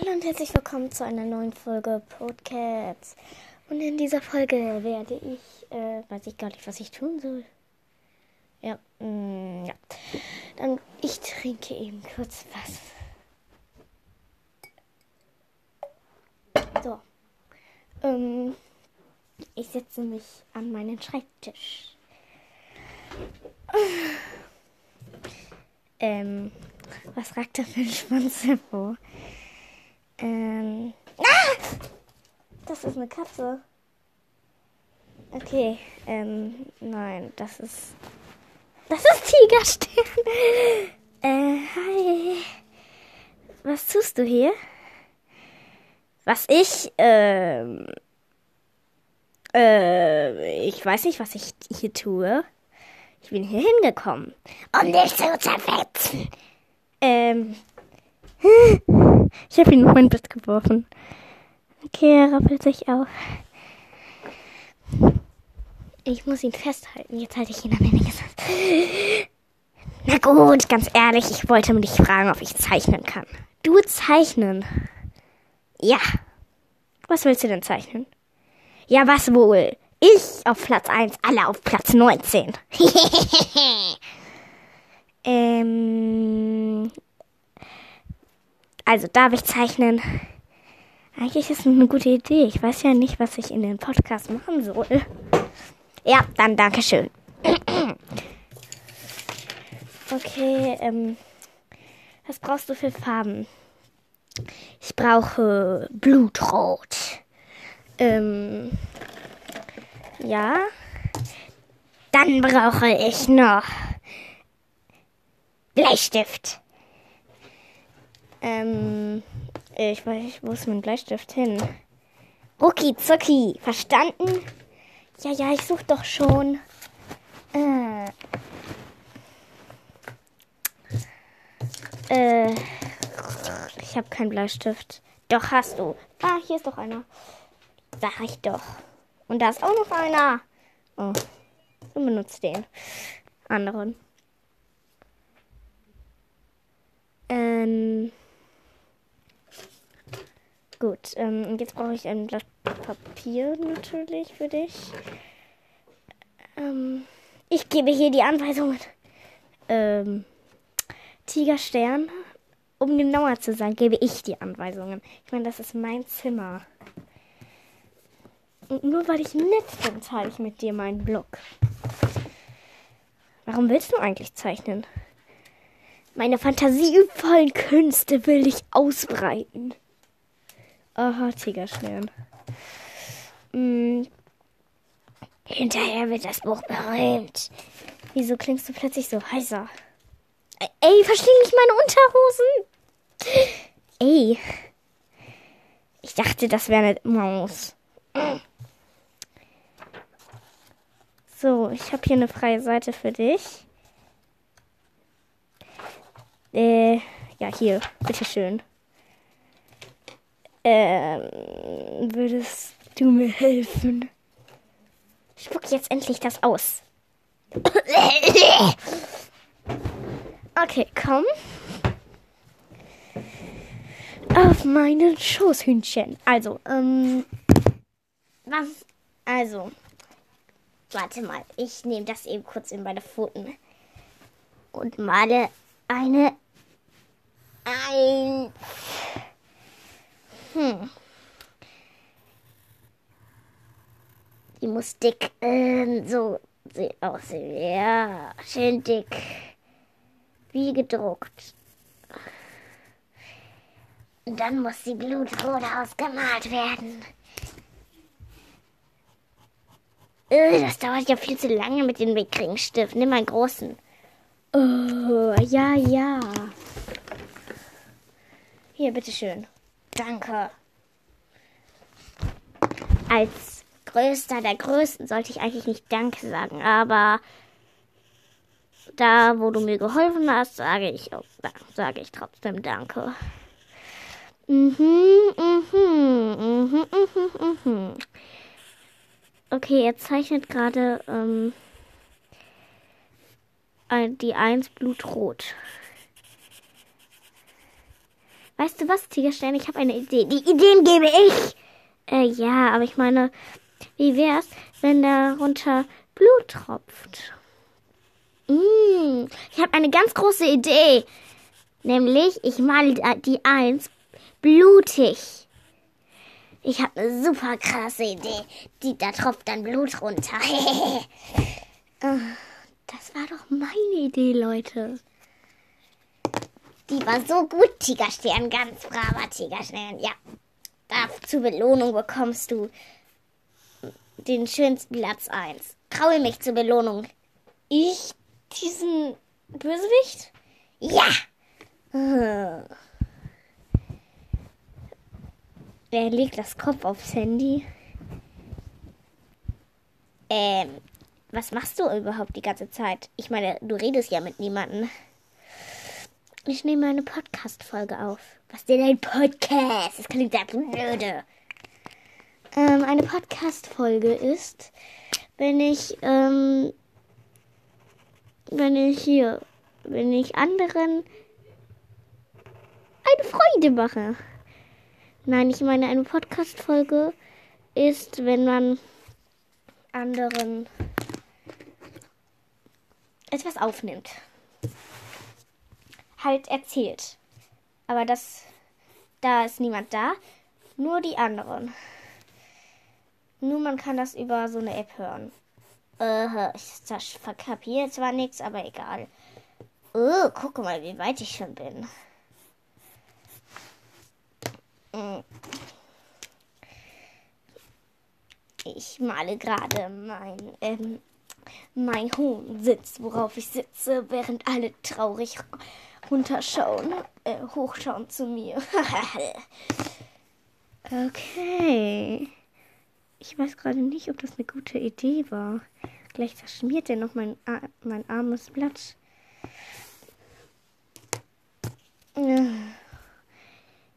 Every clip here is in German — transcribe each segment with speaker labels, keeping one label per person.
Speaker 1: Hallo und herzlich willkommen zu einer neuen Folge Podcasts. Und in dieser Folge werde ich, äh, weiß ich gar nicht, was ich tun soll. Ja, mm, ja. Dann, ich trinke eben kurz was. So. Ähm, ich setze mich an meinen Schreibtisch. Ähm, was ragt da für ein Schwanz hervor? Ähm. Ah! Das ist eine Katze. Okay, ähm, nein, das ist. Das ist Tigerstern. Äh, hi. Was tust du hier? Was ich, ähm. Äh, ich weiß nicht, was ich hier tue. Ich bin hier hingekommen, um dich zu zerfetzen. Ähm. Ich habe ihn noch mein Bett geworfen. Okay, er rappelt sich auf. Ich muss ihn festhalten. Jetzt halte ich ihn an den Gesicht. Na gut, ganz ehrlich, ich wollte dich fragen, ob ich zeichnen kann. Du zeichnen? Ja. Was willst du denn zeichnen? Ja, was wohl? Ich auf Platz 1, alle auf Platz 19. ähm, also darf ich zeichnen? Eigentlich ist es eine gute Idee. Ich weiß ja nicht, was ich in den Podcast machen soll. Ja, dann Dankeschön. okay, ähm, was brauchst du für Farben? Ich brauche Blutrot. Ähm, ja. Dann brauche ich noch Bleistift. Ähm, ich weiß, nicht, wo ist mein Bleistift hin? Rucki zucki, verstanden? Ja, ja, ich such doch schon. Äh. Äh. Ich habe keinen Bleistift. Doch hast du. Ah, hier ist doch einer. Sag ich doch. Und da ist auch noch einer. Oh. Du benutzt den. Anderen. Ähm. Gut, ähm, jetzt brauche ich ein Blatt Papier natürlich für dich. Ähm, ich gebe hier die Anweisungen. Ähm, Tigerstern, um genauer zu sein, gebe ich die Anweisungen. Ich meine, das ist mein Zimmer. Und nur weil ich nett bin, teile ich mit dir meinen Blog. Warum willst du eigentlich zeichnen? Meine fantasievollen Künste will ich ausbreiten. Aha, Tigerstern. Hm. Hinterher wird das Buch berühmt. Wieso klingst du plötzlich so heiser? Ey, verstehen nicht meine Unterhosen? Ey. Ich dachte, das wäre eine Maus. So, ich habe hier eine freie Seite für dich. Äh, ja, hier, bitteschön. Ähm, würdest du mir helfen? Spuck jetzt endlich das aus. Okay, komm. Auf meinen Schoßhühnchen. Also, ähm, was, also, Warte mal, ich nehme das eben kurz in meine Pfoten und male eine ein. Hm. Die muss dick ähm, so aussehen. Ja, schön dick. Wie gedruckt. Und dann muss die blutrot ausgemalt werden. Äh, das dauert ja viel zu lange mit dem Wegkringstift. Nimm einen großen. Oh, ja, ja. Hier, bitteschön. Danke. Als größter der Größten sollte ich eigentlich nicht Danke sagen, aber da, wo du mir geholfen hast, sage ich, auch, sage ich trotzdem Danke. Mhm, mhm, mhm, mhm, mhm. Okay, er zeichnet gerade ähm, die 1 blutrot. Weißt du was, Tigerstern? Ich habe eine Idee. Die Ideen gebe ich. Äh, ja, aber ich meine, wie wär's, wenn darunter Blut tropft? Mm, ich habe eine ganz große Idee. Nämlich, ich male die Eins blutig. Ich habe eine super krasse Idee. Die, da tropft dann Blut runter. Ah, das war doch meine Idee, Leute. Die war so gut, Tigerstern. Ganz braver Tigerstern. Ja. Da zur Belohnung bekommst du den schönsten Platz 1. Kraul mich zur Belohnung.
Speaker 2: Ich? Diesen Bösewicht?
Speaker 1: Ja! Er legt das Kopf aufs Handy. Ähm, was machst du überhaupt die ganze Zeit? Ich meine, du redest ja mit niemandem. Ich nehme eine Podcast-Folge auf. Was denn ein Podcast? Das klingt ja blöde. Ähm, eine Podcast-Folge ist, wenn ich, ähm, wenn ich hier, wenn ich anderen eine Freude mache. Nein, ich meine, eine Podcast-Folge ist, wenn man anderen etwas aufnimmt. Halt erzählt. Aber das, da ist niemand da, nur die anderen. Nur man kann das über so eine App hören. Äh, ich verkapiere zwar nichts, aber egal. Oh, guck mal, wie weit ich schon bin. Hm. Ich male gerade mein, ähm, mein Hohensitz, worauf ich sitze, während alle traurig runterschauen, äh, hochschauen zu mir. okay. Ich weiß gerade nicht, ob das eine gute Idee war. Gleich verschmiert er noch mein, mein armes Blatt.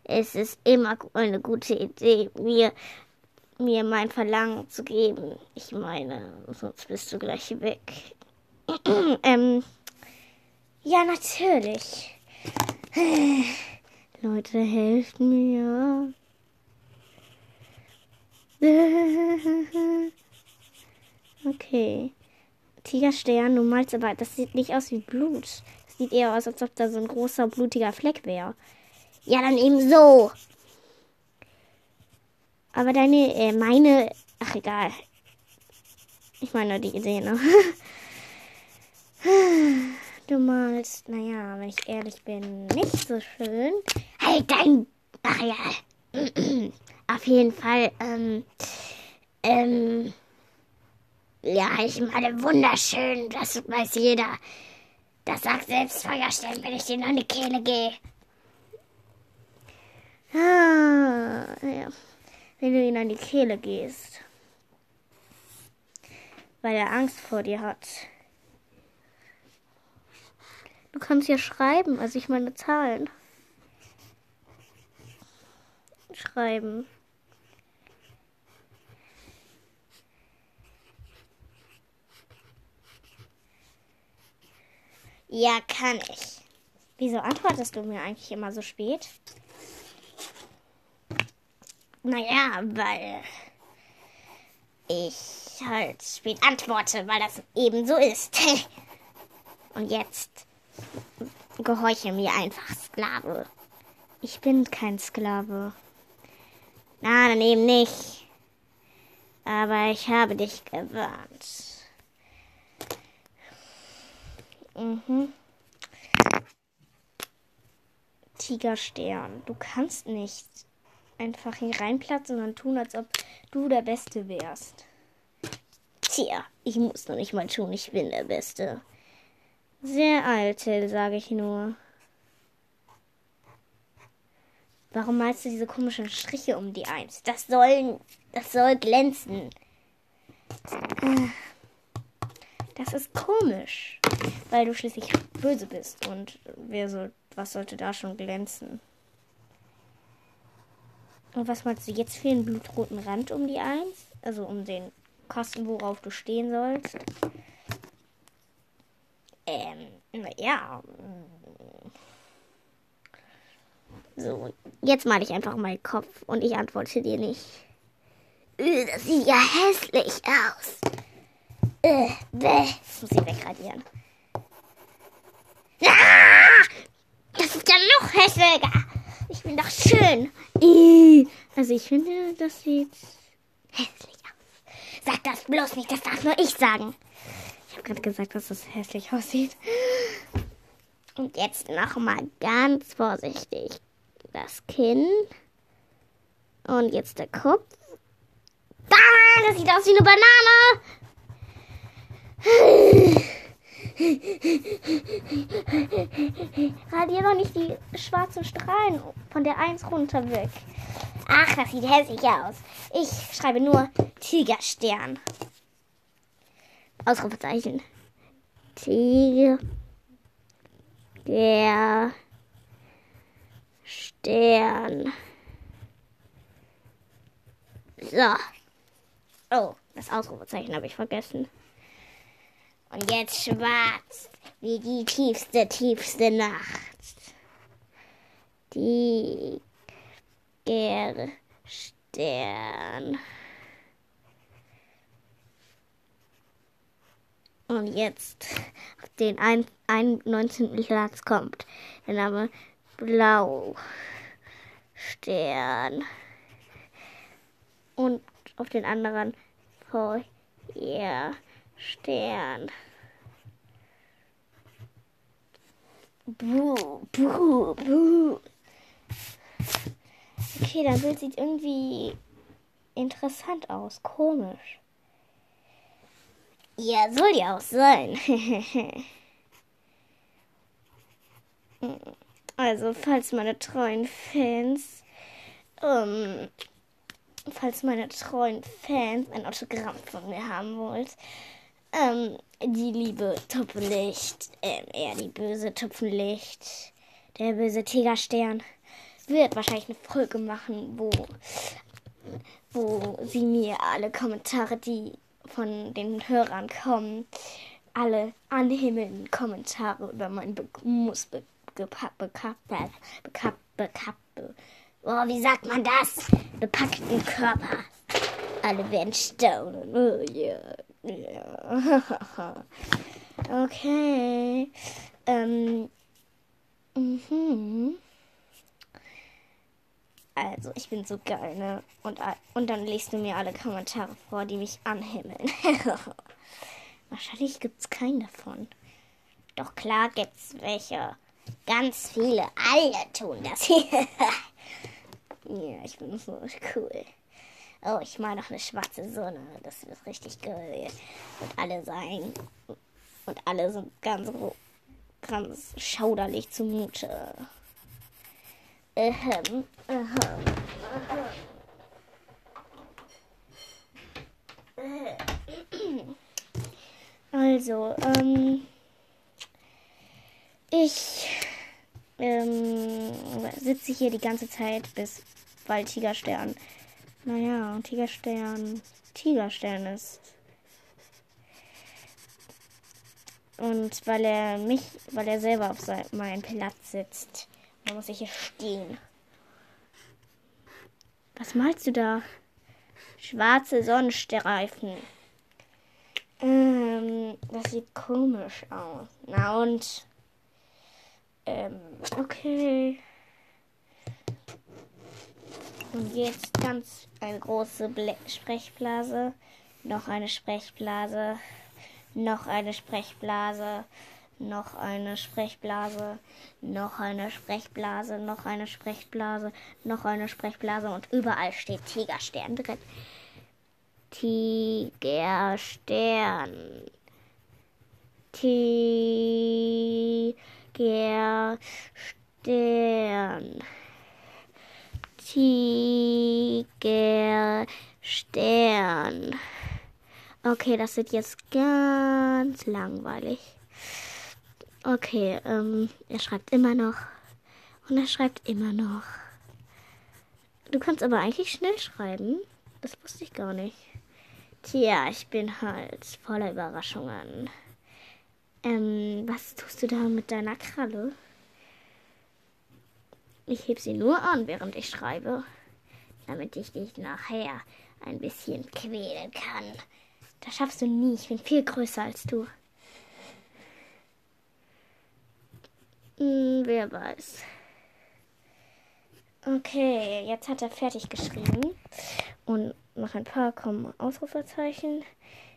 Speaker 1: Es ist immer eine gute Idee, mir, mir mein Verlangen zu geben. Ich meine, sonst bist du gleich weg. ähm, ja, natürlich. Leute, helft mir. Okay. Tigerstern, du malst aber, das sieht nicht aus wie Blut. Das sieht eher aus, als ob da so ein großer blutiger Fleck wäre. Ja, dann eben so. Aber deine, äh, meine, ach egal. Ich meine die Idee, ne? Malst, naja, wenn ich ehrlich bin, nicht so schön. Halt dein, ach ja. Auf jeden Fall, ähm, ähm, ja, ich meine, wunderschön, das weiß jeder. Das sagt selbst Feuerstellen, wenn ich dir an die Kehle gehe. Ah, ja. Wenn du ihn an die Kehle gehst. Weil er Angst vor dir hat. Du kannst ja schreiben, also ich meine Zahlen. Schreiben. Ja, kann ich. Wieso antwortest du mir eigentlich immer so spät? Naja, weil ich halt spät antworte, weil das eben so ist. Und jetzt gehorche mir einfach, Sklave. Ich bin kein Sklave. Na, dann eben nicht. Aber ich habe dich gewarnt. Mhm. Tigerstern, du kannst nicht einfach hier reinplatzen und tun, als ob du der Beste wärst. Tja, ich muss noch nicht mal tun, ich bin der Beste. Sehr eitel, sage ich nur. Warum malst du diese komischen Striche um die Eins? Das soll, das soll glänzen. Das ist komisch, weil du schließlich böse bist und wer soll, was sollte da schon glänzen? Und was meinst du jetzt für einen blutroten Rand um die Eins? Also um den Kasten, worauf du stehen sollst? Ähm, ja. So, jetzt male ich einfach meinen Kopf und ich antworte dir nicht. Äh, das sieht ja hässlich aus. Äh, bäh. Das muss ich wegradieren. Ah, das ist ja noch hässlicher. Ich bin doch schön. Also ich finde, das sieht hässlich aus. Sag das bloß nicht, das darf nur ich sagen. Ich habe gerade gesagt, dass das hässlich aussieht. Und jetzt nochmal ganz vorsichtig das Kinn. Und jetzt der Kopf. Da, das sieht aus wie eine Banane. Radier doch nicht die schwarzen Strahlen von der 1 runter weg. Ach, das sieht hässlich aus. Ich schreibe nur Tigerstern. Ausrufezeichen. Tiger. Der Stern. So. Oh, das Ausrufezeichen habe ich vergessen. Und jetzt schwarz wie die tiefste, tiefste Nacht. Die Stern. Und jetzt auf den 19. Platz kommt der Name Blau Stern. Und auf den anderen Feuer Stern. Buh, buh, buh. Okay, dein Bild sieht irgendwie interessant aus, komisch. Ja, soll ja auch sein. also, falls meine treuen Fans, ähm, falls meine treuen Fans ein Autogramm von mir haben wollt, ähm, die liebe Tupfenlicht, ähm, eher die böse Tupfenlicht, der böse Tigerstern, wird wahrscheinlich eine Folge machen, wo, wo sie mir alle Kommentare, die von den Hörern kommen, alle anhimmelnden Kommentare über meinen Be Muss be Oh, wie sagt man das? Bepackten Körper. Alle werden staunen. Oh, yeah. Yeah. okay. Ähm. Mhm. Also, ich bin so geil, ne? Und, und dann liest du mir alle Kommentare vor, die mich anhimmeln. Wahrscheinlich gibt's keinen davon. Doch klar gibt's welche. Ganz viele. Alle tun das hier. ja, ich bin so cool. Oh, ich mal noch eine schwarze Sonne. Das wird richtig geil. Und alle sein. Und alle sind ganz, ganz schauderlich zumute. Ahem, ahem, ahem. Also, ähm, ich ähm, sitze hier die ganze Zeit, bis weil Tigerstern, naja, Tigerstern, Tigerstern ist. Und weil er mich, weil er selber auf meinem Platz sitzt. Da muss ich hier stehen. Was malst du da? Schwarze Sonnenstreifen. Ähm, das sieht komisch aus. Na und? Ähm, okay. Und jetzt ganz eine große Ble Sprechblase. Noch eine Sprechblase. Noch eine Sprechblase noch eine Sprechblase, noch eine Sprechblase, noch eine Sprechblase, noch eine Sprechblase und überall steht Tigerstern drin. Tigerstern. Tigerstern. Tigerstern. Okay, das wird jetzt ganz langweilig. Okay, ähm, er schreibt immer noch. Und er schreibt immer noch. Du kannst aber eigentlich schnell schreiben. Das wusste ich gar nicht. Tja, ich bin halt voller Überraschungen. Ähm, was tust du da mit deiner Kralle? Ich heb sie nur an, während ich schreibe, damit ich dich nachher ein bisschen quälen kann. Das schaffst du nie. Ich bin viel größer als du. Hm, wer weiß. Okay, jetzt hat er fertig geschrieben. Und nach ein paar kommen Ausrufezeichen.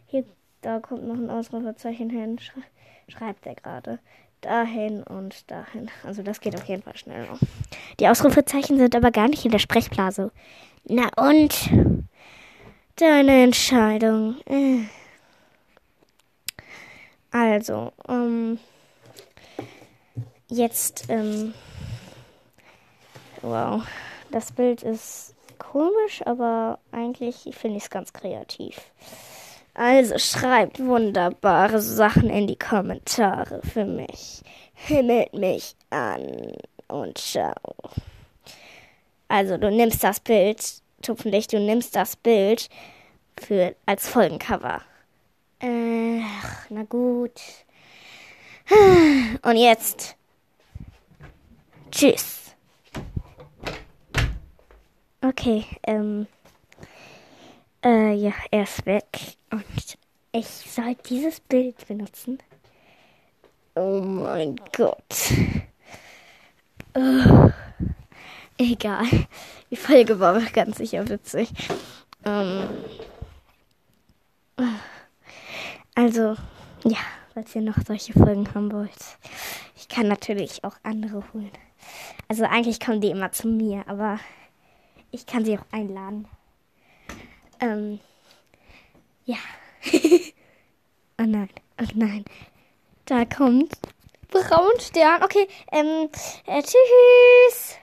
Speaker 1: Hier, da kommt noch ein Ausrufezeichen hin. Schre schreibt er gerade. Dahin und dahin. Also das geht auf jeden Fall schneller. Die Ausrufezeichen sind aber gar nicht in der Sprechblase. Na und? Deine Entscheidung. Äh. Also, ähm, jetzt, ähm, wow, das Bild ist komisch, aber eigentlich finde ich es ganz kreativ. Also schreibt wunderbare Sachen in die Kommentare für mich. Himmelt mich an und ciao. Also du nimmst das Bild, Tupfenlicht, du nimmst das Bild für als Folgencover. Äh, na gut. Und jetzt. Tschüss. Okay, ähm. Äh, ja, er ist weg. Und ich soll dieses Bild benutzen. Oh mein Gott. Oh. Egal. Die Folge war ganz sicher witzig. Ähm. Also, ja, falls ihr noch solche Folgen haben wollt. Ich kann natürlich auch andere holen. Also eigentlich kommen die immer zu mir, aber ich kann sie auch einladen. Ähm, ja. oh nein, oh nein. Da kommt Braunstern. Okay, ähm, äh, tschüss.